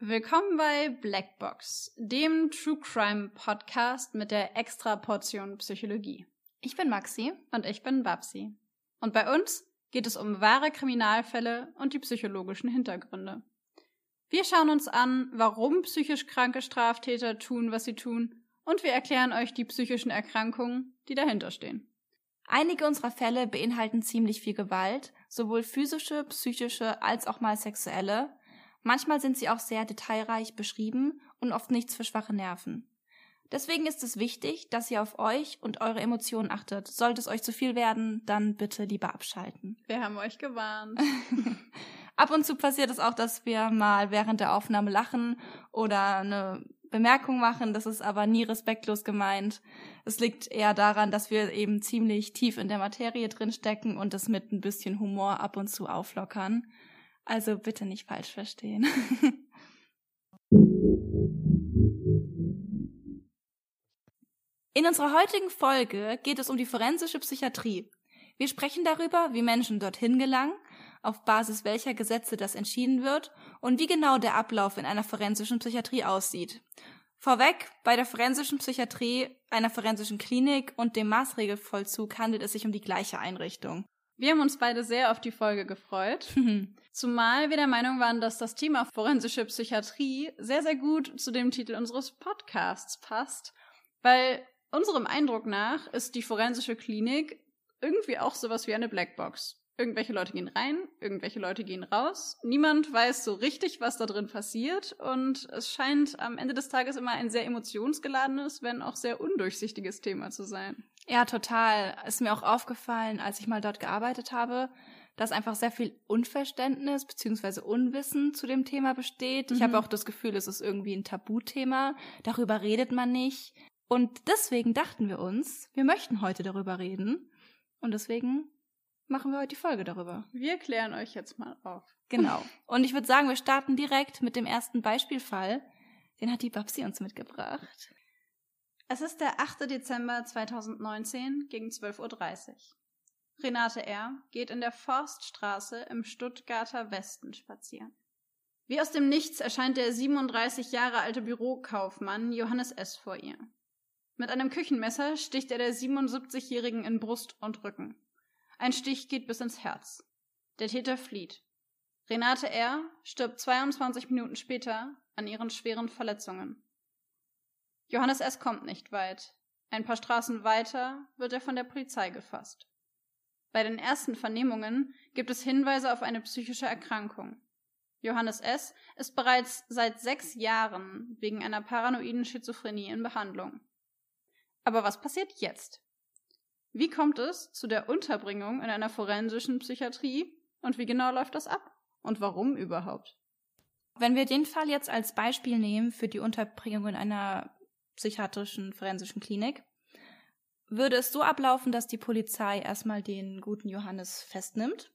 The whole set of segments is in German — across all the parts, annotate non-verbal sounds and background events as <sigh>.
Willkommen bei Blackbox, dem True Crime Podcast mit der extra Portion Psychologie. Ich bin Maxi. Und ich bin Babsi. Und bei uns geht es um wahre Kriminalfälle und die psychologischen Hintergründe. Wir schauen uns an, warum psychisch kranke Straftäter tun, was sie tun, und wir erklären euch die psychischen Erkrankungen, die dahinter stehen. Einige unserer Fälle beinhalten ziemlich viel Gewalt, sowohl physische, psychische als auch mal sexuelle. Manchmal sind sie auch sehr detailreich beschrieben und oft nichts für schwache Nerven. Deswegen ist es wichtig, dass ihr auf euch und eure Emotionen achtet. Sollte es euch zu viel werden, dann bitte lieber abschalten. Wir haben euch gewarnt. <laughs> Ab und zu passiert es auch, dass wir mal während der Aufnahme lachen oder eine Bemerkung machen. Das ist aber nie respektlos gemeint. Es liegt eher daran, dass wir eben ziemlich tief in der Materie drin stecken und das mit ein bisschen Humor ab und zu auflockern. Also bitte nicht falsch verstehen. <laughs> In unserer heutigen Folge geht es um die forensische Psychiatrie. Wir sprechen darüber, wie Menschen dorthin gelangen, auf Basis welcher Gesetze das entschieden wird und wie genau der Ablauf in einer forensischen Psychiatrie aussieht. Vorweg, bei der forensischen Psychiatrie, einer forensischen Klinik und dem Maßregelvollzug handelt es sich um die gleiche Einrichtung. Wir haben uns beide sehr auf die Folge gefreut, <laughs> zumal wir der Meinung waren, dass das Thema forensische Psychiatrie sehr, sehr gut zu dem Titel unseres Podcasts passt, weil unserem Eindruck nach ist die forensische Klinik irgendwie auch sowas wie eine Blackbox. Irgendwelche Leute gehen rein, irgendwelche Leute gehen raus. Niemand weiß so richtig, was da drin passiert. Und es scheint am Ende des Tages immer ein sehr emotionsgeladenes, wenn auch sehr undurchsichtiges Thema zu sein. Ja, total. Ist mir auch aufgefallen, als ich mal dort gearbeitet habe, dass einfach sehr viel Unverständnis bzw. Unwissen zu dem Thema besteht. Ich habe mhm. auch das Gefühl, es ist irgendwie ein Tabuthema. Darüber redet man nicht. Und deswegen dachten wir uns, wir möchten heute darüber reden. Und deswegen machen wir heute die Folge darüber. Wir klären euch jetzt mal auf. Genau. <laughs> Und ich würde sagen, wir starten direkt mit dem ersten Beispielfall. Den hat die Babsi uns mitgebracht. Es ist der 8. Dezember 2019 gegen 12.30 Uhr. Renate R. geht in der Forststraße im Stuttgarter Westen spazieren. Wie aus dem Nichts erscheint der 37 Jahre alte Bürokaufmann Johannes S. vor ihr. Mit einem Küchenmesser sticht er der 77-Jährigen in Brust und Rücken. Ein Stich geht bis ins Herz. Der Täter flieht. Renate R. stirbt 22 Minuten später an ihren schweren Verletzungen. Johannes S. kommt nicht weit. Ein paar Straßen weiter wird er von der Polizei gefasst. Bei den ersten Vernehmungen gibt es Hinweise auf eine psychische Erkrankung. Johannes S. ist bereits seit sechs Jahren wegen einer paranoiden Schizophrenie in Behandlung. Aber was passiert jetzt? Wie kommt es zu der Unterbringung in einer forensischen Psychiatrie und wie genau läuft das ab? Und warum überhaupt? Wenn wir den Fall jetzt als Beispiel nehmen für die Unterbringung in einer psychiatrischen forensischen Klinik, würde es so ablaufen, dass die Polizei erstmal den guten Johannes festnimmt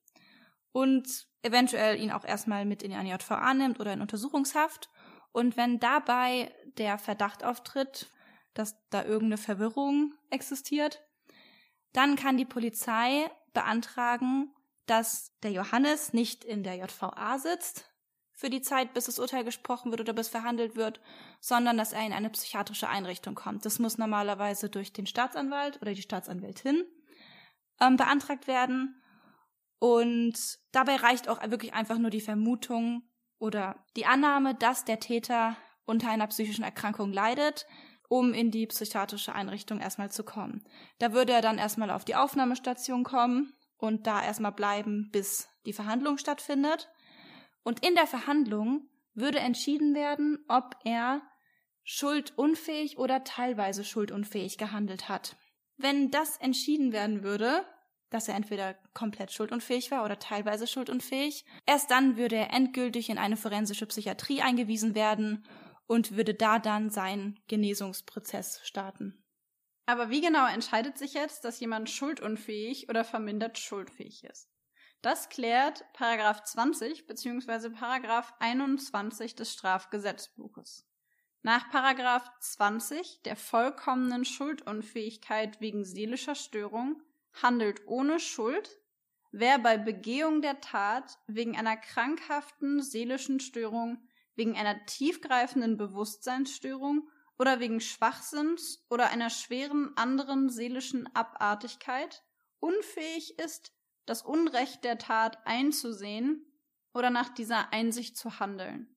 und eventuell ihn auch erstmal mit in die JVA nimmt oder in Untersuchungshaft. Und wenn dabei der Verdacht auftritt, dass da irgendeine Verwirrung existiert, dann kann die Polizei beantragen, dass der Johannes nicht in der JVA sitzt für die Zeit, bis das Urteil gesprochen wird oder bis verhandelt wird, sondern dass er in eine psychiatrische Einrichtung kommt. Das muss normalerweise durch den Staatsanwalt oder die Staatsanwältin ähm, beantragt werden. Und dabei reicht auch wirklich einfach nur die Vermutung oder die Annahme, dass der Täter unter einer psychischen Erkrankung leidet, um in die psychiatrische Einrichtung erstmal zu kommen. Da würde er dann erstmal auf die Aufnahmestation kommen und da erstmal bleiben, bis die Verhandlung stattfindet. Und in der Verhandlung würde entschieden werden, ob er schuldunfähig oder teilweise schuldunfähig gehandelt hat. Wenn das entschieden werden würde, dass er entweder komplett schuldunfähig war oder teilweise schuldunfähig, erst dann würde er endgültig in eine forensische Psychiatrie eingewiesen werden und würde da dann seinen Genesungsprozess starten. Aber wie genau entscheidet sich jetzt, dass jemand schuldunfähig oder vermindert schuldfähig ist? Das klärt Paragraph 20 bzw. Paragraph 21 des Strafgesetzbuches. Nach Paragraph 20 der vollkommenen Schuldunfähigkeit wegen seelischer Störung handelt ohne Schuld, wer bei Begehung der Tat wegen einer krankhaften seelischen Störung, wegen einer tiefgreifenden Bewusstseinsstörung oder wegen Schwachsinns oder einer schweren anderen seelischen Abartigkeit unfähig ist, das Unrecht der Tat einzusehen oder nach dieser Einsicht zu handeln.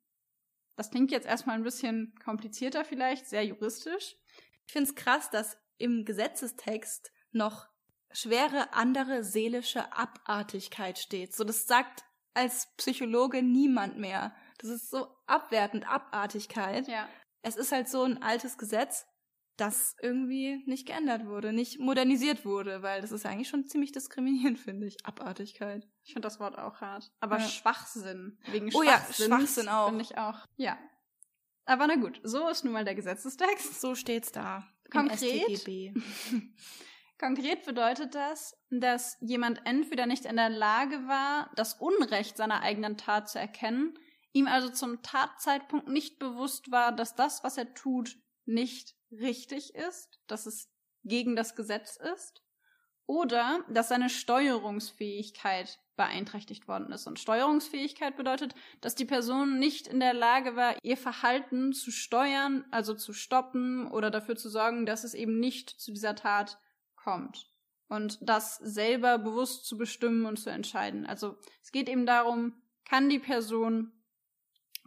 Das klingt jetzt erstmal ein bisschen komplizierter vielleicht, sehr juristisch. Ich finde es krass, dass im Gesetzestext noch schwere andere seelische Abartigkeit steht. So, das sagt als Psychologe niemand mehr. Das ist so abwertend, Abartigkeit. Ja. Es ist halt so ein altes Gesetz, das irgendwie nicht geändert wurde, nicht modernisiert wurde, weil das ist eigentlich schon ziemlich diskriminierend, <laughs> finde ich. Abartigkeit. Ich finde das Wort auch hart. Aber Ja. Schwachsinn. Wegen Oh ja, Schwachsinns Schwachsinn auch. Finde ich auch. Ja. Aber na gut, so ist nun mal der Gesetzestext. So steht's da. Konkret? <laughs> Konkret bedeutet das, dass jemand entweder nicht in der Lage war, das Unrecht seiner eigenen Tat zu erkennen, ihm also zum Tatzeitpunkt nicht bewusst war, dass das, was er tut, nicht richtig ist, dass es gegen das Gesetz ist, oder dass seine Steuerungsfähigkeit beeinträchtigt worden ist. Und Steuerungsfähigkeit bedeutet, dass die Person nicht in der Lage war, ihr Verhalten zu steuern, also zu stoppen oder dafür zu sorgen, dass es eben nicht zu dieser Tat kommt. Und das selber bewusst zu bestimmen und zu entscheiden. Also es geht eben darum, kann die Person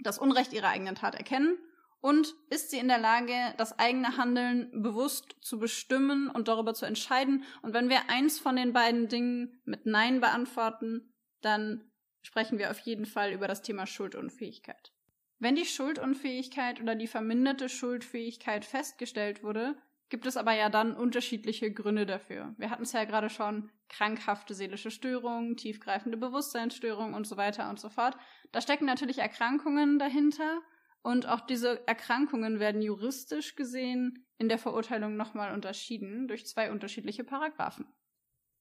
das Unrecht ihrer eigenen Tat erkennen und ist sie in der Lage, das eigene Handeln bewusst zu bestimmen und darüber zu entscheiden. Und wenn wir eins von den beiden Dingen mit Nein beantworten, dann sprechen wir auf jeden Fall über das Thema Schuldunfähigkeit. Wenn die Schuldunfähigkeit oder die verminderte Schuldfähigkeit festgestellt wurde, gibt es aber ja dann unterschiedliche Gründe dafür. Wir hatten es ja gerade schon, krankhafte seelische Störungen, tiefgreifende Bewusstseinsstörungen und so weiter und so fort. Da stecken natürlich Erkrankungen dahinter und auch diese Erkrankungen werden juristisch gesehen in der Verurteilung nochmal unterschieden durch zwei unterschiedliche Paragraphen.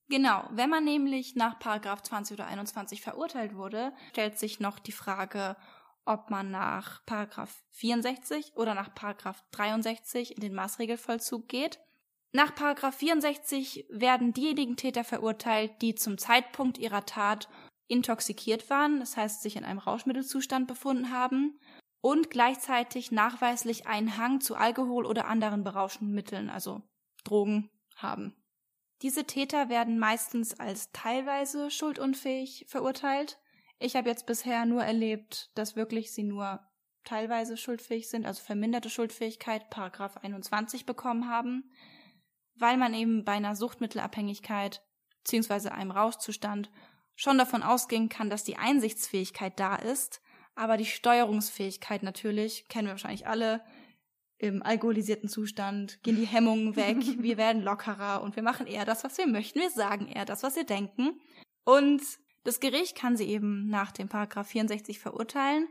Genau, wenn man nämlich nach Paragraph 20 oder 21 verurteilt wurde, stellt sich noch die Frage, ob man nach Paragraph 64 oder nach Paragraph 63 in den Maßregelvollzug geht. Nach Paragraph 64 werden diejenigen Täter verurteilt, die zum Zeitpunkt ihrer Tat intoxikiert waren, das heißt sich in einem Rauschmittelzustand befunden haben und gleichzeitig nachweislich einen Hang zu Alkohol oder anderen berauschenden Mitteln, also Drogen, haben. Diese Täter werden meistens als teilweise schuldunfähig verurteilt. Ich habe jetzt bisher nur erlebt, dass wirklich sie nur teilweise schuldfähig sind, also verminderte Schuldfähigkeit, Paragraph 21 bekommen haben, weil man eben bei einer Suchtmittelabhängigkeit bzw. einem Rauschzustand schon davon ausgehen kann, dass die Einsichtsfähigkeit da ist, aber die Steuerungsfähigkeit natürlich, kennen wir wahrscheinlich alle, im alkoholisierten Zustand gehen die Hemmungen weg, <laughs> wir werden lockerer und wir machen eher das, was wir möchten, wir sagen eher das, was wir denken. Und das Gericht kann sie eben nach dem Paragraph 64 verurteilen,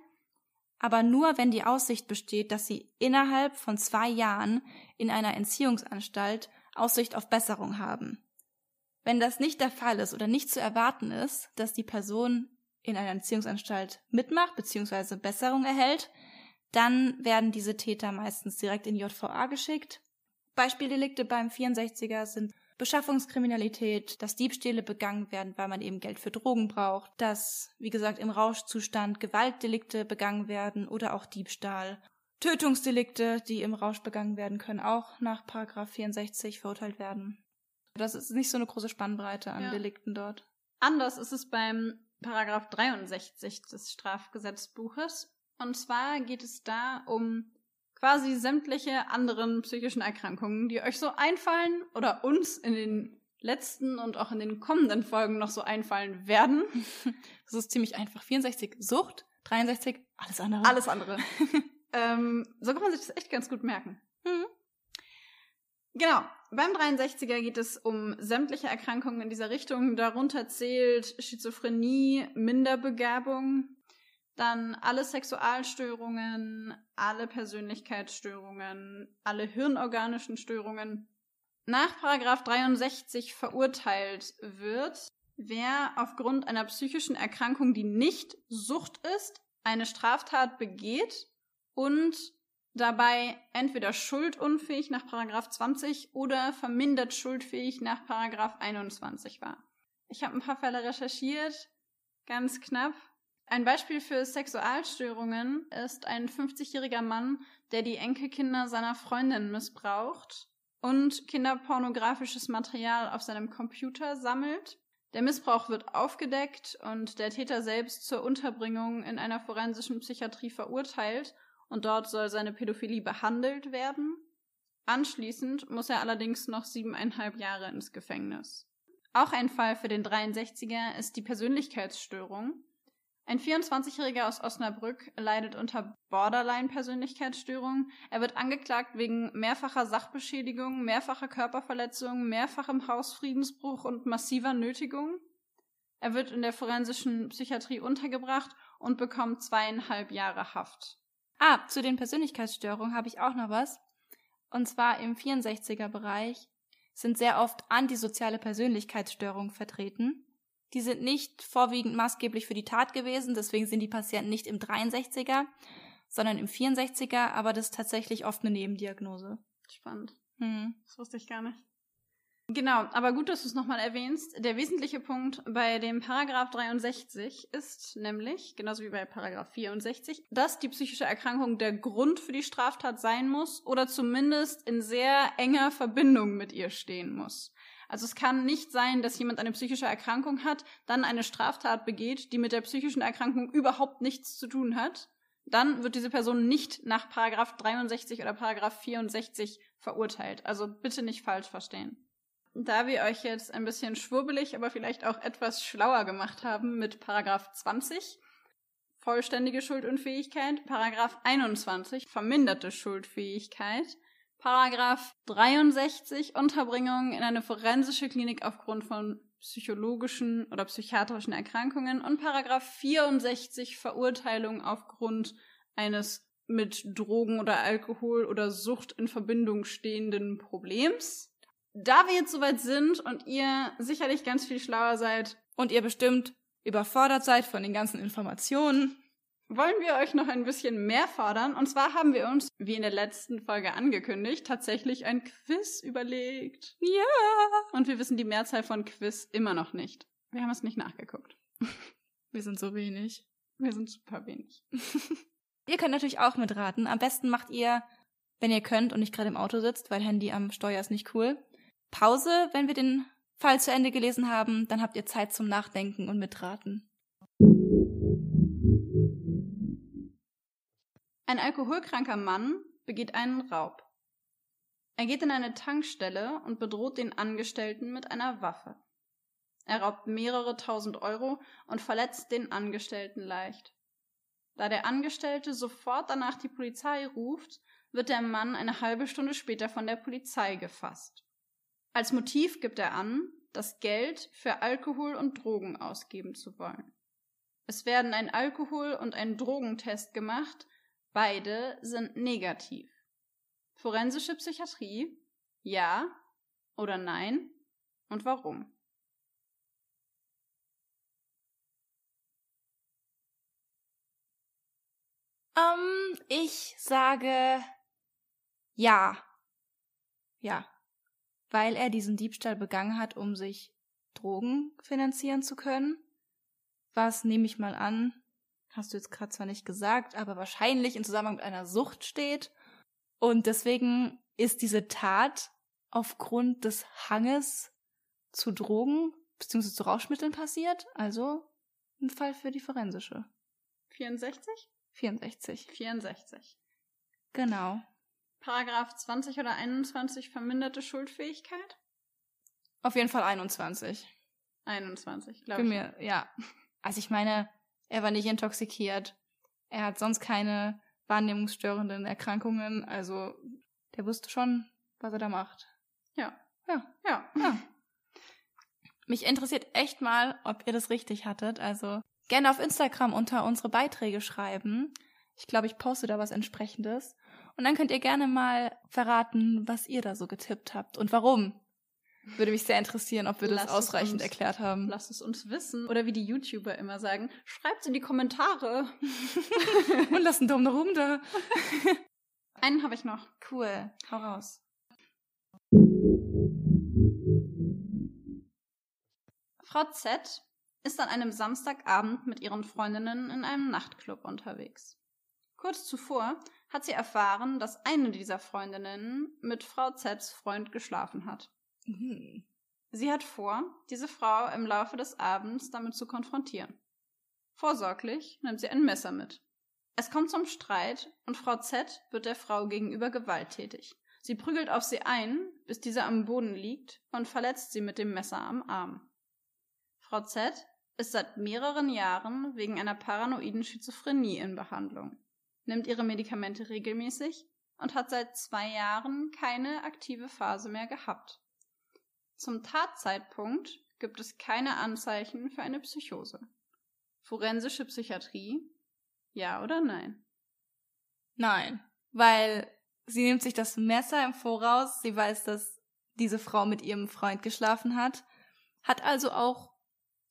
aber nur wenn die Aussicht besteht, dass sie innerhalb von zwei Jahren in einer Entziehungsanstalt Aussicht auf Besserung haben. Wenn das nicht der Fall ist oder nicht zu erwarten ist, dass die Person in einer Entziehungsanstalt mitmacht bzw. Besserung erhält, dann werden diese Täter meistens direkt in JVA geschickt. Beispieldelikte beim 64er sind Beschaffungskriminalität, dass Diebstähle begangen werden, weil man eben Geld für Drogen braucht, dass, wie gesagt, im Rauschzustand Gewaltdelikte begangen werden oder auch Diebstahl. Tötungsdelikte, die im Rausch begangen werden, können auch nach Paragraph 64 verurteilt werden. Das ist nicht so eine große Spannbreite an Ja. Delikten dort. Anders ist es beim Paragraph 63 des Strafgesetzbuches. Und zwar geht es da um quasi sämtliche anderen psychischen Erkrankungen, die euch so einfallen oder uns in den letzten und auch in den kommenden Folgen noch so einfallen werden. <laughs> Das ist ziemlich einfach. 64 Sucht, 63 alles andere. Alles andere. <laughs> ähm, so kann man sich das echt ganz gut merken. Mhm. Genau. Beim 63er geht es um sämtliche Erkrankungen in dieser Richtung. Darunter zählt Schizophrenie, Minderbegabung, dann alle Sexualstörungen, alle Persönlichkeitsstörungen, alle hirnorganischen Störungen. Nach Paragraph 63 verurteilt wird, wer aufgrund einer psychischen Erkrankung, die nicht Sucht ist, eine Straftat begeht und dabei entweder schuldunfähig nach Paragraph 20 oder vermindert schuldfähig nach Paragraph 21 war. Ich habe ein paar Fälle recherchiert, ganz knapp. Ein Beispiel für Sexualstörungen ist ein 50-jähriger Mann, der die Enkelkinder seiner Freundin missbraucht und kinderpornografisches Material auf seinem Computer sammelt. Der Missbrauch wird aufgedeckt und der Täter selbst zur Unterbringung in einer forensischen Psychiatrie verurteilt und dort soll seine Pädophilie behandelt werden. Anschließend muss er allerdings noch siebeneinhalb Jahre ins Gefängnis. Auch ein Fall für den 63er ist die Persönlichkeitsstörung. Ein 24-Jähriger aus Osnabrück leidet unter Borderline-Persönlichkeitsstörung. Er wird angeklagt wegen mehrfacher Sachbeschädigung, mehrfacher Körperverletzung, mehrfachem Hausfriedensbruch und massiver Nötigung. Er wird in der forensischen Psychiatrie untergebracht und bekommt zweieinhalb Jahre Haft. Ah, zu den Persönlichkeitsstörungen habe ich auch noch was. Und zwar im 64er Bereich sind sehr oft antisoziale Persönlichkeitsstörungen vertreten. Die sind nicht vorwiegend maßgeblich für die Tat gewesen, deswegen sind die Patienten nicht im 63er, sondern im 64er, aber das ist tatsächlich oft eine Nebendiagnose. Spannend. Hm. Das wusste ich gar nicht. Genau, aber gut, dass du es nochmal erwähnst. Der wesentliche Punkt bei dem Paragraph 63 ist nämlich, genauso wie bei Paragraph 64, dass die psychische Erkrankung der Grund für die Straftat sein muss oder zumindest in sehr enger Verbindung mit ihr stehen muss. Also es kann nicht sein, dass jemand eine psychische Erkrankung hat, dann eine Straftat begeht, die mit der psychischen Erkrankung überhaupt nichts zu tun hat. Dann wird diese Person nicht nach Paragraph 63 oder Paragraph 64 verurteilt. Also bitte nicht falsch verstehen. Da wir euch jetzt ein bisschen schwurbelig, aber vielleicht auch etwas schlauer gemacht haben mit Paragraph 20, vollständige Schuldunfähigkeit, Paragraph 21, verminderte Schuldfähigkeit, Paragraph 63 Unterbringung in eine forensische Klinik aufgrund von psychologischen oder psychiatrischen Erkrankungen und Paragraph 64 Verurteilung aufgrund eines mit Drogen oder Alkohol oder Sucht in Verbindung stehenden Problems. Da wir jetzt soweit sind und ihr sicherlich ganz viel schlauer seid und ihr bestimmt überfordert seid von den ganzen Informationen, wollen wir euch noch ein bisschen mehr fordern. Und zwar haben wir uns, wie in der letzten Folge angekündigt, tatsächlich ein Quiz überlegt. Ja. Und wir wissen die Mehrzahl von Quiz immer noch nicht. Wir haben es nicht nachgeguckt. <laughs> Wir sind so wenig. Wir sind super wenig. <laughs> ihr könnt natürlich auch mitraten. Am besten macht ihr, wenn ihr könnt und nicht gerade im Auto sitzt, weil Handy am Steuer ist nicht cool. Pause, wenn wir den Fall zu Ende gelesen haben, dann habt ihr Zeit zum Nachdenken und mitraten. Ein alkoholkranker Mann begeht einen Raub. Er geht in eine Tankstelle und bedroht den Angestellten mit einer Waffe. Er raubt mehrere tausend Euro und verletzt den Angestellten leicht. Da der Angestellte sofort danach die Polizei ruft, wird der Mann eine halbe Stunde später von der Polizei gefasst. Als Motiv gibt er an, das Geld für Alkohol und Drogen ausgeben zu wollen. Es werden ein Alkohol- und ein Drogentest gemacht, Beide sind negativ. Forensische Psychiatrie? Ja oder nein? Und warum? Ähm, ich sage ja. Ja. Weil er diesen Diebstahl begangen hat, um sich Drogen finanzieren zu können. Was nehme ich mal an, hast du jetzt gerade zwar nicht gesagt, aber wahrscheinlich in Zusammenhang mit einer Sucht steht. Und deswegen ist diese Tat aufgrund des Hanges zu Drogen bzw. zu Rauschmitteln passiert. Also ein Fall für die forensische. 64? 64. 64. Genau. Paragraph 20 oder 21 verminderte Schuldfähigkeit? Auf jeden Fall 21. 21, glaube ich. Mir, ja. Also ich meine, er war nicht intoxikiert. Er hat sonst keine wahrnehmungsstörenden Erkrankungen. Also der wusste schon, was er da macht. Ja. Ja. Ja. ja. Mich interessiert echt mal, ob ihr das richtig hattet. Also gerne auf Instagram unter unsere Beiträge schreiben. Ich glaube, ich poste da was entsprechendes. Und dann könnt ihr gerne mal verraten, was ihr da so getippt habt und warum. Würde mich sehr interessieren, ob wir Lass das ausreichend uns, erklärt haben. Lasst es uns wissen. Oder wie die YouTuber immer sagen, schreibt in die Kommentare. <laughs> Und lasst einen Daumen nach oben da. <laughs> Einen habe ich noch. Cool. Hau raus. Frau Z ist an einem Samstagabend mit ihren Freundinnen in einem Nachtclub unterwegs. Kurz zuvor hat sie erfahren, dass eine dieser Freundinnen mit Frau Zs Freund geschlafen hat. Mhm. Sie hat vor, diese Frau im Laufe des Abends damit zu konfrontieren. Vorsorglich nimmt sie ein Messer mit. Es kommt zum Streit und Frau Z wird der Frau gegenüber gewalttätig. Sie prügelt auf sie ein, bis diese am Boden liegt und verletzt sie mit dem Messer am Arm. Frau Z ist seit mehreren Jahren wegen einer paranoiden Schizophrenie in Behandlung, nimmt ihre Medikamente regelmäßig und hat seit zwei Jahren keine aktive Phase mehr gehabt. Zum Tatzeitpunkt gibt es keine Anzeichen für eine Psychose. Forensische Psychiatrie? Ja oder nein? Nein, weil sie nimmt sich das Messer im Voraus, sie weiß, dass diese Frau mit ihrem Freund geschlafen hat, hat also auch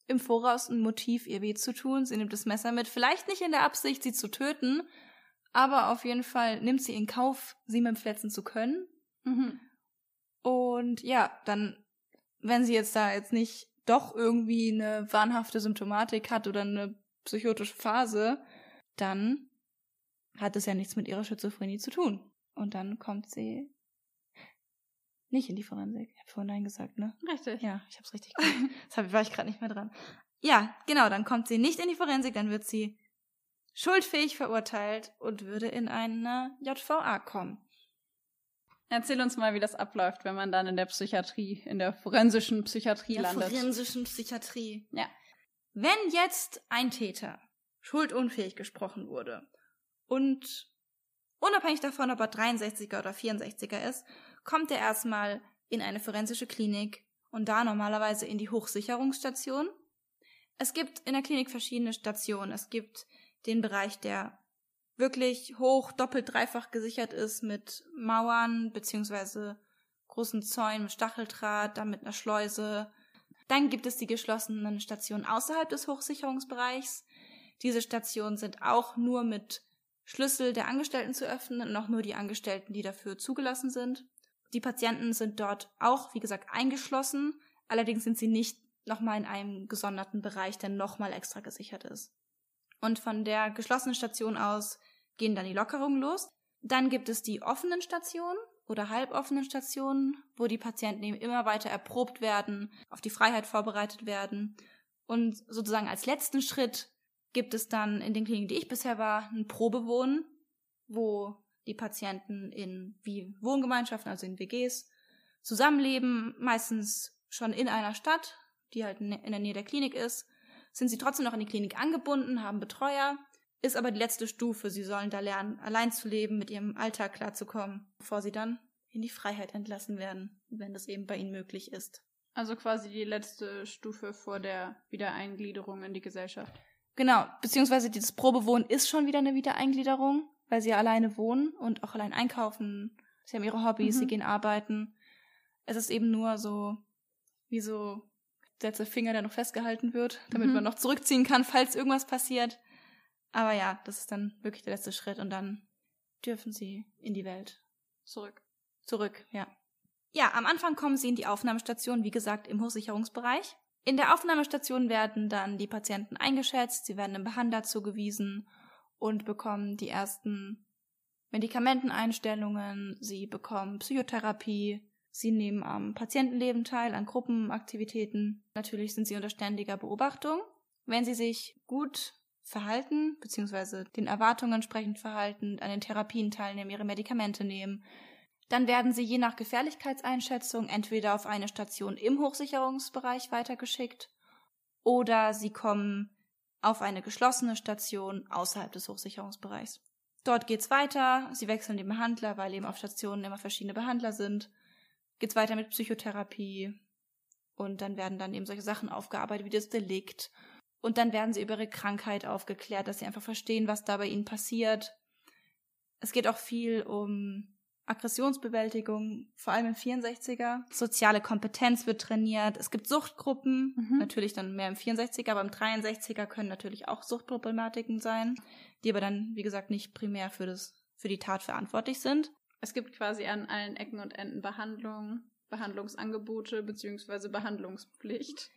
im Voraus ein Motiv, ihr weh zu tun. Sie nimmt das Messer mit, vielleicht nicht in der Absicht, sie zu töten, aber auf jeden Fall nimmt sie in Kauf, sie mit dem Verletzen zu können. Mhm. Und ja, dann, wenn sie jetzt da jetzt nicht doch irgendwie eine wahnhafte Symptomatik hat oder eine psychotische Phase, dann hat es ja nichts mit ihrer Schizophrenie zu tun. Und dann kommt sie nicht in die Forensik. Ich habe vorhin Nein gesagt, ne? Richtig. Ja, ich hab's richtig gemacht. Das war ich gerade nicht mehr dran. Ja, genau, dann kommt sie nicht in die Forensik, dann wird sie schuldfähig verurteilt und würde in eine JVA kommen. Erzähl uns mal, wie das abläuft, wenn man dann in der Psychiatrie, in der forensischen Psychiatrie der landet. forensischen Psychiatrie. Ja. Wenn jetzt ein Täter schuldunfähig gesprochen wurde und unabhängig davon, ob er 63er oder 64er ist, kommt er erstmal in eine forensische Klinik und da normalerweise in die Hochsicherungsstation. Es gibt in der Klinik verschiedene Stationen. Es gibt den Bereich, der wirklich hoch, doppelt, dreifach gesichert ist mit Mauern beziehungsweise großen Zäunen mit Stacheldraht, dann mit einer Schleuse. Dann gibt es die geschlossenen Stationen außerhalb des Hochsicherungsbereichs. Diese Stationen sind auch nur mit Schlüssel der Angestellten zu öffnen und auch nur die Angestellten, die dafür zugelassen sind. Die Patienten sind dort auch, wie gesagt, eingeschlossen. Allerdings sind sie nicht nochmal in einem gesonderten Bereich, der nochmal extra gesichert ist. Und von der geschlossenen Station aus gehen dann die Lockerungen los. Dann gibt es die offenen Stationen oder halboffenen Stationen, wo die Patienten eben immer weiter erprobt werden, auf die Freiheit vorbereitet werden. Und sozusagen als letzten Schritt gibt es dann in den Kliniken, die ich bisher war, ein Probewohnen, wo die Patienten in wie Wohngemeinschaften, also in WGs, zusammenleben, meistens schon in einer Stadt, die halt in der Nähe der Klinik ist, sind sie trotzdem noch an die Klinik angebunden, haben Betreuer, ist aber die letzte Stufe. Sie sollen da lernen, allein zu leben, mit ihrem Alltag klarzukommen, bevor sie dann in die Freiheit entlassen werden, wenn das eben bei ihnen möglich ist. Also quasi die letzte Stufe vor der Wiedereingliederung in die Gesellschaft. Genau, beziehungsweise dieses Probewohnen ist schon wieder eine Wiedereingliederung, weil sie alleine wohnen und auch allein einkaufen. Sie haben ihre Hobbys, Mhm. sie gehen arbeiten. Es ist eben nur so, wie so der letzte Finger, der noch festgehalten wird, damit Mhm. man noch zurückziehen kann, falls irgendwas passiert. Aber ja, das ist dann wirklich der letzte Schritt und dann dürfen sie in die Welt Zurück. zurück, ja. Ja, am Anfang kommen sie in die Aufnahmestation, wie gesagt, im Hochsicherungsbereich. In der Aufnahmestation werden dann die Patienten eingeschätzt, sie werden einem Behandler zugewiesen und bekommen die ersten Medikamenteneinstellungen, sie bekommen Psychotherapie, sie nehmen am Patientenleben teil, an Gruppenaktivitäten. Natürlich sind sie unter ständiger Beobachtung. Wenn sie sich gut verhalten, beziehungsweise den Erwartungen entsprechend verhalten, an den Therapien teilnehmen, ihre Medikamente nehmen, dann werden sie je nach Gefährlichkeitseinschätzung entweder auf eine Station im Hochsicherungsbereich weitergeschickt oder sie kommen auf eine geschlossene Station außerhalb des Hochsicherungsbereichs. Dort geht's weiter, sie wechseln den Behandler, weil eben auf Stationen immer verschiedene Behandler sind. Geht's weiter mit Psychotherapie und dann werden dann eben solche Sachen aufgearbeitet wie das Delikt und dann werden sie über ihre Krankheit aufgeklärt, dass sie einfach verstehen, was da bei ihnen passiert. Es geht auch viel um Aggressionsbewältigung, vor allem im 64er. Soziale Kompetenz wird trainiert. Es gibt Suchtgruppen, Mhm. natürlich dann mehr im 64er, aber im 63er können natürlich auch Suchtproblematiken sein, die aber dann, wie gesagt, nicht primär für, das, für die Tat verantwortlich sind. Es gibt quasi an allen Ecken und Enden Behandlung, Behandlungsangebote beziehungsweise Behandlungspflicht.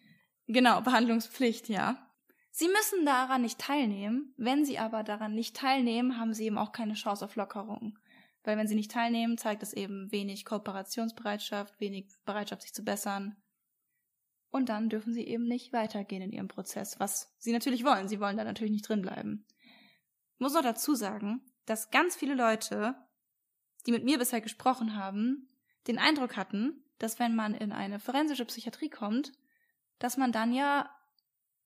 Genau, Behandlungspflicht, ja. Sie müssen daran nicht teilnehmen. Wenn sie aber daran nicht teilnehmen, haben sie eben auch keine Chance auf Lockerung. Weil wenn sie nicht teilnehmen, zeigt es eben wenig Kooperationsbereitschaft, wenig Bereitschaft, sich zu bessern. Und dann dürfen sie eben nicht weitergehen in ihrem Prozess, was sie natürlich wollen. Sie wollen da natürlich nicht drin bleiben. Ich muss noch dazu sagen, dass ganz viele Leute, die mit mir bisher gesprochen haben, den Eindruck hatten, dass wenn man in eine forensische Psychiatrie kommt, dass man dann ja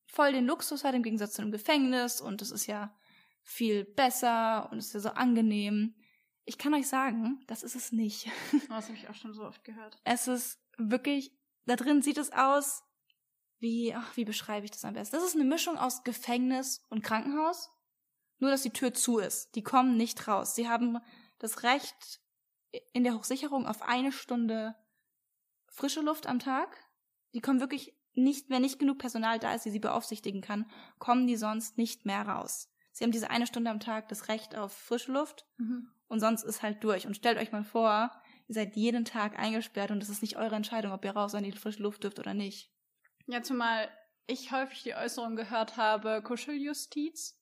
voll den Luxus hat im Gegensatz zu einem Gefängnis und es ist ja viel besser und es ist ja so angenehm. Ich kann euch sagen, das ist es nicht. Das habe ich auch schon so oft gehört. Es ist wirklich, da drin sieht es aus wie, ach, wie beschreibe ich das am besten? Das ist eine Mischung aus Gefängnis und Krankenhaus, nur dass die Tür zu ist. Die kommen nicht raus. Sie haben das Recht in der Hochsicherung auf eine Stunde frische Luft am Tag. Die kommen wirklich nicht, wenn nicht genug Personal da ist, die sie beaufsichtigen kann, kommen die sonst nicht mehr raus. Sie haben diese eine Stunde am Tag das Recht auf frische Luft mhm. und sonst ist halt durch. Und stellt euch mal vor, ihr seid jeden Tag eingesperrt und es ist nicht eure Entscheidung, ob ihr raus an die frische Luft dürft oder nicht. Ja, zumal ich häufig die Äußerung gehört habe, Kuscheljustiz.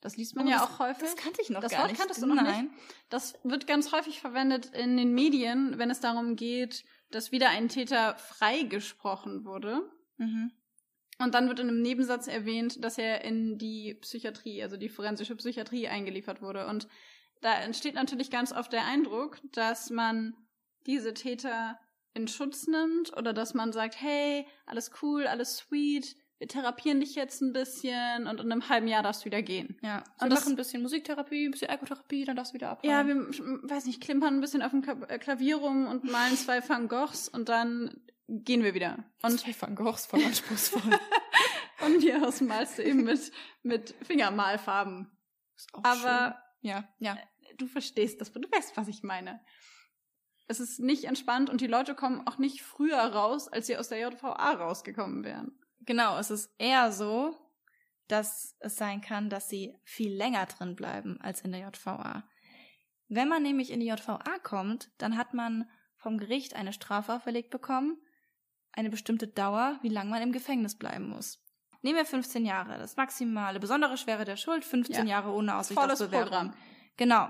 Das liest man oh, ja das, auch häufig. Das kannte ich noch das gar Wort nicht. kanntest du noch Nein. nicht. Das wird ganz häufig verwendet in den Medien, wenn es darum geht, dass wieder ein Täter freigesprochen wurde. Mhm. Und dann wird in einem Nebensatz erwähnt, dass er in die Psychiatrie, also die forensische Psychiatrie eingeliefert wurde. Und da entsteht natürlich ganz oft der Eindruck, dass man diese Täter in Schutz nimmt oder dass man sagt, hey, alles cool, alles sweet, wir therapieren dich jetzt ein bisschen und in einem halben Jahr darfst du wieder gehen. Ja. Wir und machen ein bisschen Musiktherapie, ein bisschen Ergotherapie, dann darfst du wieder abhauen. Ja, wir, weiß nicht, klimpern ein bisschen auf dem äh, Klavier rum und malen zwei Van Goghs und dann gehen wir wieder. Und zwei Van Goghs voll anspruchsvoll. <laughs> und wir aus malst du eben mit, mit Fingermalfarben. Aber, schön. ja, ja. Du verstehst das, du weißt, was ich meine. Es ist nicht entspannt und die Leute kommen auch nicht früher raus, als sie aus der JVA rausgekommen wären. Genau, es ist eher so, dass es sein kann, dass sie viel länger drin bleiben als in der JVA. Wenn man nämlich in die JVA kommt, dann hat man vom Gericht eine Strafe auferlegt bekommen, eine bestimmte Dauer, wie lange man im Gefängnis bleiben muss. Nehmen wir 15 Jahre, das maximale, besondere Schwere der Schuld, 15 ja. Jahre ohne Aussicht Volles auf Bewährung. Programm. Genau.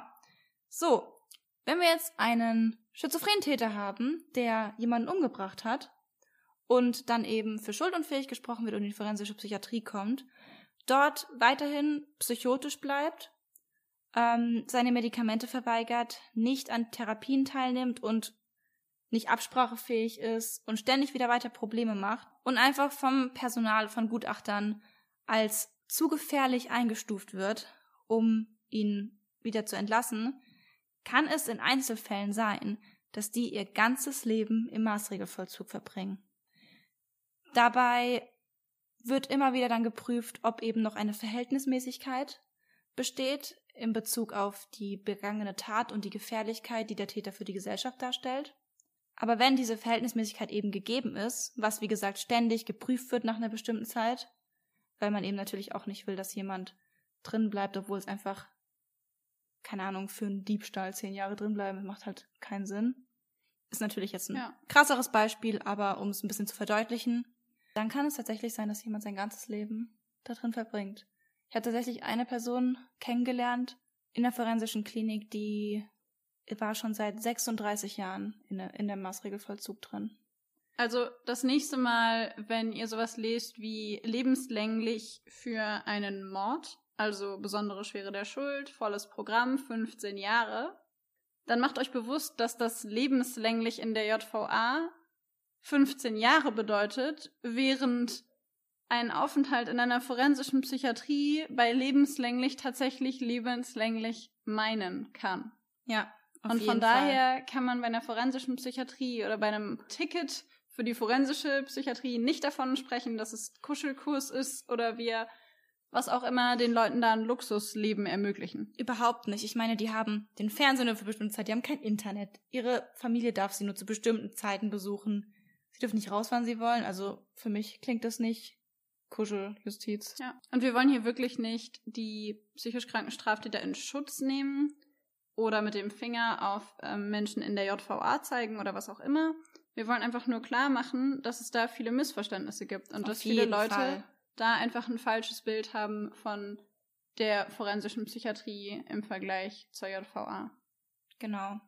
So, wenn wir jetzt einen Schizophrentäter haben, der jemanden umgebracht hat und dann eben für schuldunfähig gesprochen wird und in die forensische Psychiatrie kommt, dort weiterhin psychotisch bleibt, ähm, seine Medikamente verweigert, nicht an Therapien teilnimmt und nicht absprachefähig ist und ständig wieder weiter Probleme macht und einfach vom Personal, von Gutachtern als zu gefährlich eingestuft wird, um ihn wieder zu entlassen, kann es in Einzelfällen sein, dass die ihr ganzes Leben im Maßregelvollzug verbringen. Dabei wird immer wieder dann geprüft, ob eben noch eine Verhältnismäßigkeit besteht in Bezug auf die begangene Tat und die Gefährlichkeit, die der Täter für die Gesellschaft darstellt. Aber wenn diese Verhältnismäßigkeit eben gegeben ist, was wie gesagt ständig geprüft wird nach einer bestimmten Zeit, weil man eben natürlich auch nicht will, dass jemand drin bleibt, obwohl es einfach, keine Ahnung, für einen Diebstahl zehn Jahre drin bleiben, macht halt keinen Sinn. Ist natürlich jetzt ein ja. krasseres Beispiel, aber um es ein bisschen zu verdeutlichen, dann kann es tatsächlich sein, dass jemand sein ganzes Leben da drin verbringt. Ich habe tatsächlich eine Person kennengelernt in der forensischen Klinik, die war schon seit 36 Jahren in der, in der Maßregelvollzug drin. Also das nächste Mal, wenn ihr sowas lest wie lebenslänglich für einen Mord, also besondere Schwere der Schuld, volles Programm, 15 Jahre, dann macht euch bewusst, dass das lebenslänglich in der JVA 15 Jahre bedeutet, während ein Aufenthalt in einer forensischen Psychiatrie bei lebenslänglich tatsächlich lebenslänglich meinen kann. Ja. Auf und von daher Fall. kann man bei einer forensischen Psychiatrie oder bei einem Ticket für die forensische Psychiatrie nicht davon sprechen, dass es Kuschelkurs ist oder wir was auch immer den Leuten da ein Luxusleben ermöglichen. Überhaupt nicht. Ich meine, die haben den Fernseher nur für bestimmte Zeit, die haben kein Internet. Ihre Familie darf sie nur zu bestimmten Zeiten besuchen. Sie dürfen nicht raus, wann sie wollen. Also für mich klingt das nicht Kuscheljustiz. Ja. Und wir wollen hier wirklich nicht die psychisch kranken Straftäter in Schutz nehmen oder mit dem Finger auf ähm, Menschen in der JVA zeigen oder was auch immer. Wir wollen einfach nur klar machen, dass es da viele Missverständnisse gibt und Auf dass viele Leute Fall. da einfach ein falsches Bild haben von der forensischen Psychiatrie im Vergleich zur JVA. Genau.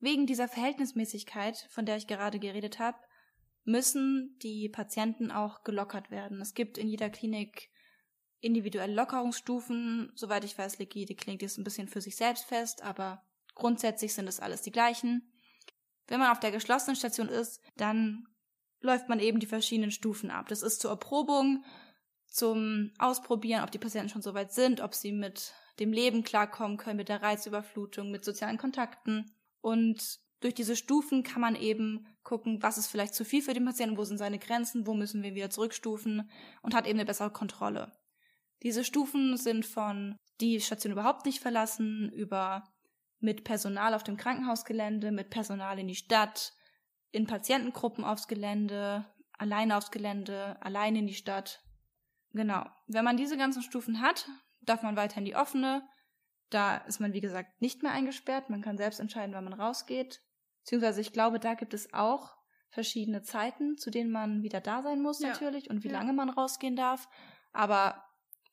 Wegen dieser Verhältnismäßigkeit, von der ich gerade geredet habe, müssen die Patienten auch gelockert werden. Es gibt in jeder Klinik individuelle Lockerungsstufen. Soweit ich weiß, jede Klinik das ein bisschen für sich selbst fest, aber grundsätzlich sind es alles die gleichen. Wenn man auf der geschlossenen Station ist, dann läuft man eben die verschiedenen Stufen ab. Das ist zur Erprobung, zum Ausprobieren, ob die Patienten schon soweit sind, ob sie mit dem Leben klarkommen können, mit der Reizüberflutung, mit sozialen Kontakten. Und durch diese Stufen kann man eben gucken, was ist vielleicht zu viel für den Patienten, wo sind seine Grenzen, wo müssen wir wieder zurückstufen und hat eben eine bessere Kontrolle. Diese Stufen sind von die Station überhaupt nicht verlassen, über mit Personal auf dem Krankenhausgelände, mit Personal in die Stadt, in Patientengruppen aufs Gelände, alleine aufs Gelände, alleine in die Stadt. Genau. Wenn man diese ganzen Stufen hat, darf man weiter in die offene. Da ist man, wie gesagt, nicht mehr eingesperrt. Man kann selbst entscheiden, wann man rausgeht. Beziehungsweise ich glaube, da gibt es auch verschiedene Zeiten, zu denen man wieder da sein muss Ja. natürlich und wie Ja. lange man rausgehen darf. Aber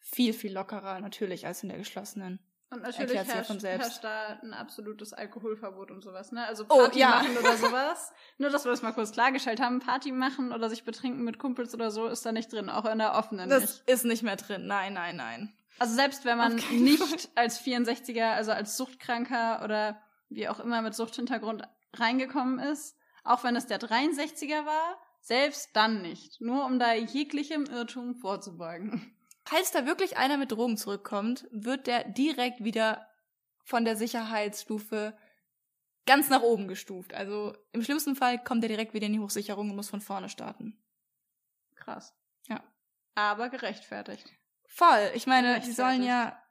viel, viel lockerer natürlich als in der geschlossenen. Und natürlich Erklärt's ja herrscht, von selbst. herrscht da ein absolutes Alkoholverbot und sowas, ne? Also Oh, Party ja. machen oder <laughs> sowas. Nur, dass wir das mal kurz klargestellt haben. Party machen oder sich betrinken mit Kumpels oder so ist da nicht drin, auch in der offenen Das nicht. ist nicht mehr drin. Nein, nein, nein. Also selbst wenn man nicht als 64er, also als Suchtkranker oder wie auch immer mit Suchthintergrund reingekommen ist, auch wenn es der 63er war, selbst dann nicht. Nur um da jeglichem Irrtum vorzubeugen. Falls da wirklich einer mit Drogen zurückkommt, wird der direkt wieder von der Sicherheitsstufe ganz nach oben gestuft. Also im schlimmsten Fall kommt er direkt wieder in die Hochsicherung und muss von vorne starten. Krass. Ja. Aber gerechtfertigt. Voll. Ich meine, die sollen ja,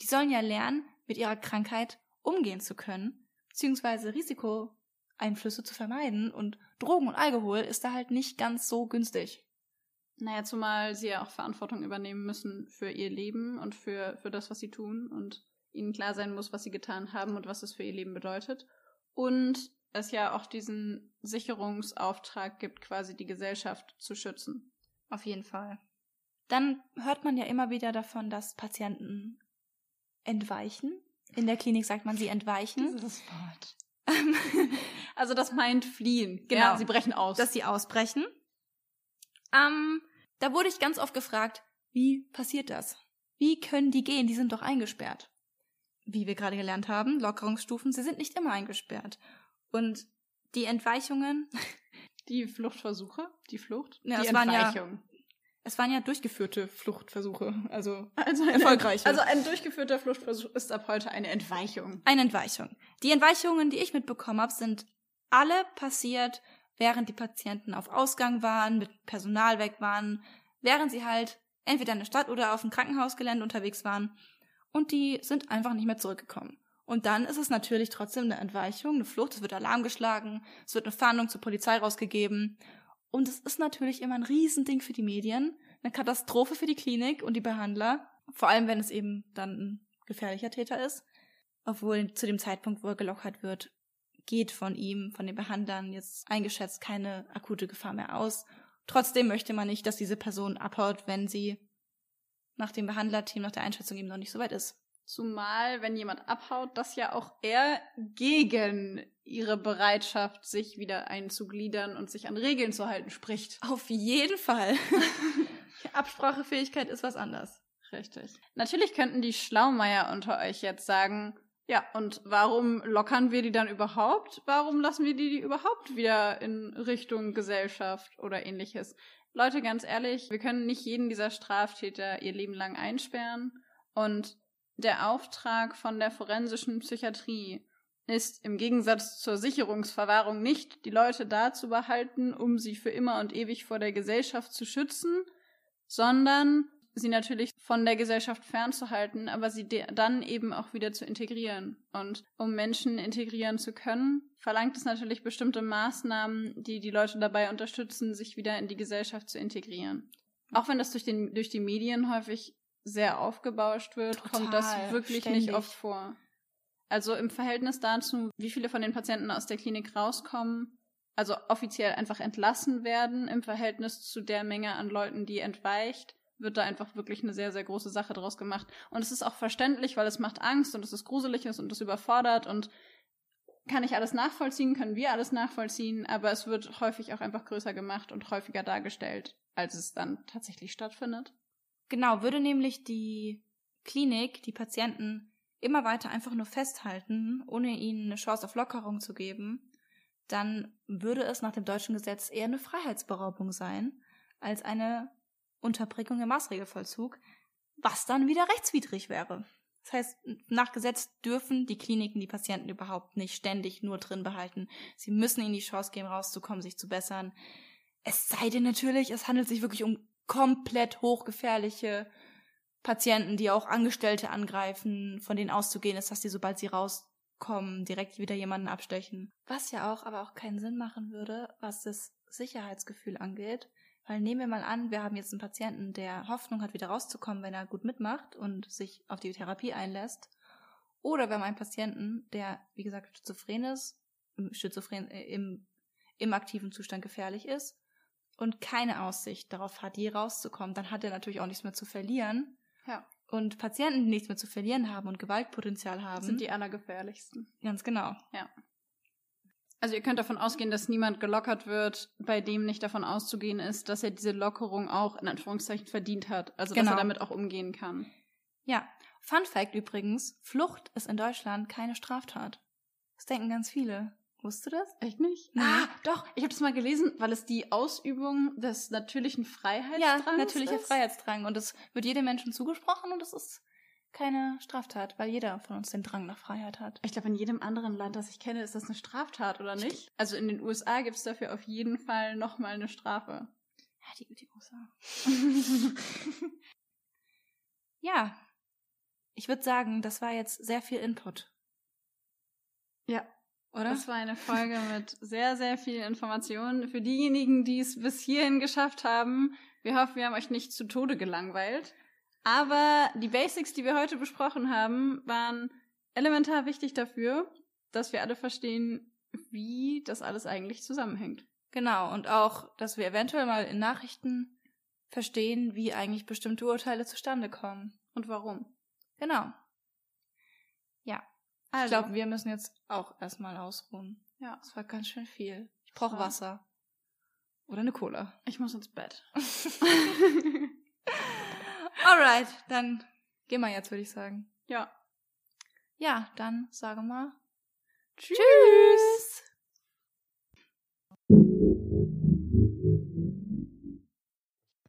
die sollen ja lernen, mit ihrer Krankheit umgehen zu können, beziehungsweise Risikoeinflüsse zu vermeiden und Drogen und Alkohol ist da halt nicht ganz so günstig. Naja, zumal sie ja auch Verantwortung übernehmen müssen für ihr Leben und für, für das, was sie tun und ihnen klar sein muss, was sie getan haben und was es für ihr Leben bedeutet. Und es ja auch diesen Sicherungsauftrag gibt, quasi die Gesellschaft zu schützen. Auf jeden Fall. Dann hört man ja immer wieder davon, dass Patienten entweichen. In der Klinik sagt man, sie entweichen. Dieses Wort. <laughs> Also das meint fliehen. Genau. Ja, sie brechen aus. dass sie ausbrechen. Ähm, da wurde ich ganz oft gefragt, wie passiert das? Wie können die gehen? Die sind doch eingesperrt. Wie wir gerade gelernt haben, Lockerungsstufen, sie sind nicht immer eingesperrt. Und die Entweichungen, <laughs> die Fluchtversuche, die Flucht, Ja, die es waren ja- es waren ja durchgeführte Fluchtversuche, also <laughs> Also Erfolgreiche. Also ein durchgeführter Fluchtversuch ist ab heute eine Entweichung. eine Entweichung. Die Entweichungen, die ich mitbekommen habe, sind alle passiert, während die Patienten auf Ausgang waren, mit Personal weg waren, während sie halt entweder in der Stadt oder auf dem Krankenhausgelände unterwegs waren und die sind einfach nicht mehr zurückgekommen. Und dann ist es natürlich trotzdem eine Entweichung, eine Flucht, es wird Alarm geschlagen, es wird eine Fahndung zur Polizei rausgegeben. Und es ist natürlich immer ein Riesending für die Medien, eine Katastrophe für die Klinik und die Behandler, vor allem wenn es eben dann ein gefährlicher Täter ist. Obwohl zu dem Zeitpunkt, wo er gelockert wird, geht von ihm, von den Behandlern jetzt eingeschätzt keine akute Gefahr mehr aus. Trotzdem möchte man nicht, dass diese Person abhaut, wenn sie nach dem Behandlerteam, nach der Einschätzung eben noch nicht so weit ist. Zumal, wenn jemand abhaut, das ja auch eher gegen ihre Bereitschaft, sich wieder einzugliedern und sich an Regeln zu halten, spricht. Auf jeden Fall. <laughs> Absprachefähigkeit ist was anderes. Richtig. Natürlich könnten die Schlaumeier unter euch jetzt sagen, ja, und warum lockern wir die dann überhaupt? Warum lassen wir die, überhaupt wieder in Richtung Gesellschaft oder ähnliches? Leute, ganz ehrlich, wir können nicht jeden dieser Straftäter ihr Leben lang einsperren. Und der Auftrag von der forensischen Psychiatrie ist im Gegensatz zur Sicherungsverwahrung nicht, die Leute da zu behalten, um sie für immer und ewig vor der Gesellschaft zu schützen, sondern sie natürlich von der Gesellschaft fernzuhalten, aber sie dann eben auch wieder zu integrieren. Und um Menschen integrieren zu können, verlangt es natürlich bestimmte Maßnahmen, die die Leute dabei unterstützen, sich wieder in die Gesellschaft zu integrieren. Auch wenn das durch, den, durch die Medien häufig sehr aufgebauscht wird, kommt das Total, wirklich ständig. nicht oft vor. Also im Verhältnis dazu, wie viele von den Patienten aus der Klinik rauskommen, also offiziell einfach entlassen werden im Verhältnis zu der Menge an Leuten, die entweicht, wird da einfach wirklich eine sehr, sehr große Sache draus gemacht. Und es ist auch verständlich, weil es macht Angst und es ist gruselig und es überfordert und kann ich alles nachvollziehen, können wir alles nachvollziehen, aber es wird häufig auch einfach größer gemacht und häufiger dargestellt, als es dann tatsächlich stattfindet. Genau, würde nämlich die Klinik die Patienten immer weiter einfach nur festhalten, ohne ihnen eine Chance auf Lockerung zu geben, dann würde es nach dem deutschen Gesetz eher eine Freiheitsberaubung sein, als eine Unterbringung im Maßregelvollzug, was dann wieder rechtswidrig wäre. Das heißt, nach Gesetz dürfen die Kliniken die Patienten überhaupt nicht ständig nur drin behalten. Sie müssen ihnen die Chance geben, rauszukommen, sich zu bessern. Es sei denn natürlich, es handelt sich wirklich um komplett hochgefährliche Patienten, die auch Angestellte angreifen, von denen auszugehen ist, dass die, sobald sie rauskommen, direkt wieder jemanden abstechen. Was ja auch aber auch keinen Sinn machen würde, was das Sicherheitsgefühl angeht. Weil nehmen wir mal an, wir haben jetzt einen Patienten, der Hoffnung hat, wieder rauszukommen, wenn er gut mitmacht und sich auf die Therapie einlässt. Oder wir haben einen Patienten, der, wie gesagt, schizophren ist, schizophren, äh, im, im aktiven Zustand gefährlich ist und keine Aussicht darauf hat, je rauszukommen, dann hat er natürlich auch nichts mehr zu verlieren. Ja. Und Patienten, die nichts mehr zu verlieren haben und Gewaltpotenzial haben. sind die allergefährlichsten. Ganz genau. Ja. Also ihr könnt davon ausgehen, dass niemand gelockert wird, bei dem nicht davon auszugehen ist, dass er diese Lockerung auch in Anführungszeichen verdient hat. Also dass Genau. er damit auch umgehen kann. Ja. Fun Fact übrigens, Flucht ist in Deutschland keine Straftat. Das denken ganz viele. Wusstest du das? Echt nicht? Nee. Ah, doch. Ich habe das mal gelesen, weil es die Ausübung des natürlichen Freiheitsdrangs Ja, natürlicher ist. Freiheitsdrang. Und es wird jedem Menschen zugesprochen und es ist keine Straftat, weil jeder von uns den Drang nach Freiheit hat. Ich glaube, in jedem anderen Land, das ich kenne, ist das eine Straftat, oder nicht? Also in den USA gibt es dafür auf jeden Fall nochmal eine Strafe. Ja, die, die USA. <laughs> Ja. Ich würde sagen, das war jetzt sehr viel Input. Ja. Oder? Das war eine Folge <laughs> mit sehr, sehr viel Informationen. Für diejenigen, die es bis hierhin geschafft haben, wir hoffen, wir haben euch nicht zu Tode gelangweilt. Aber die Basics, die wir heute besprochen haben, waren elementar wichtig dafür, dass wir alle verstehen, wie das alles eigentlich zusammenhängt. Genau, und auch, dass wir eventuell mal in Nachrichten verstehen, wie eigentlich bestimmte Urteile zustande kommen. Und warum. Genau. Ja, Also, ich glaube, wir müssen jetzt auch erstmal ausruhen. ja, Das war ganz schön viel. Ich brauche Wasser. Oder eine Cola. ich muss ins Bett. <laughs> <laughs> Alright, dann gehen wir jetzt, würde ich sagen. ja. Ja, dann sage mal Tschüss. Tschüss.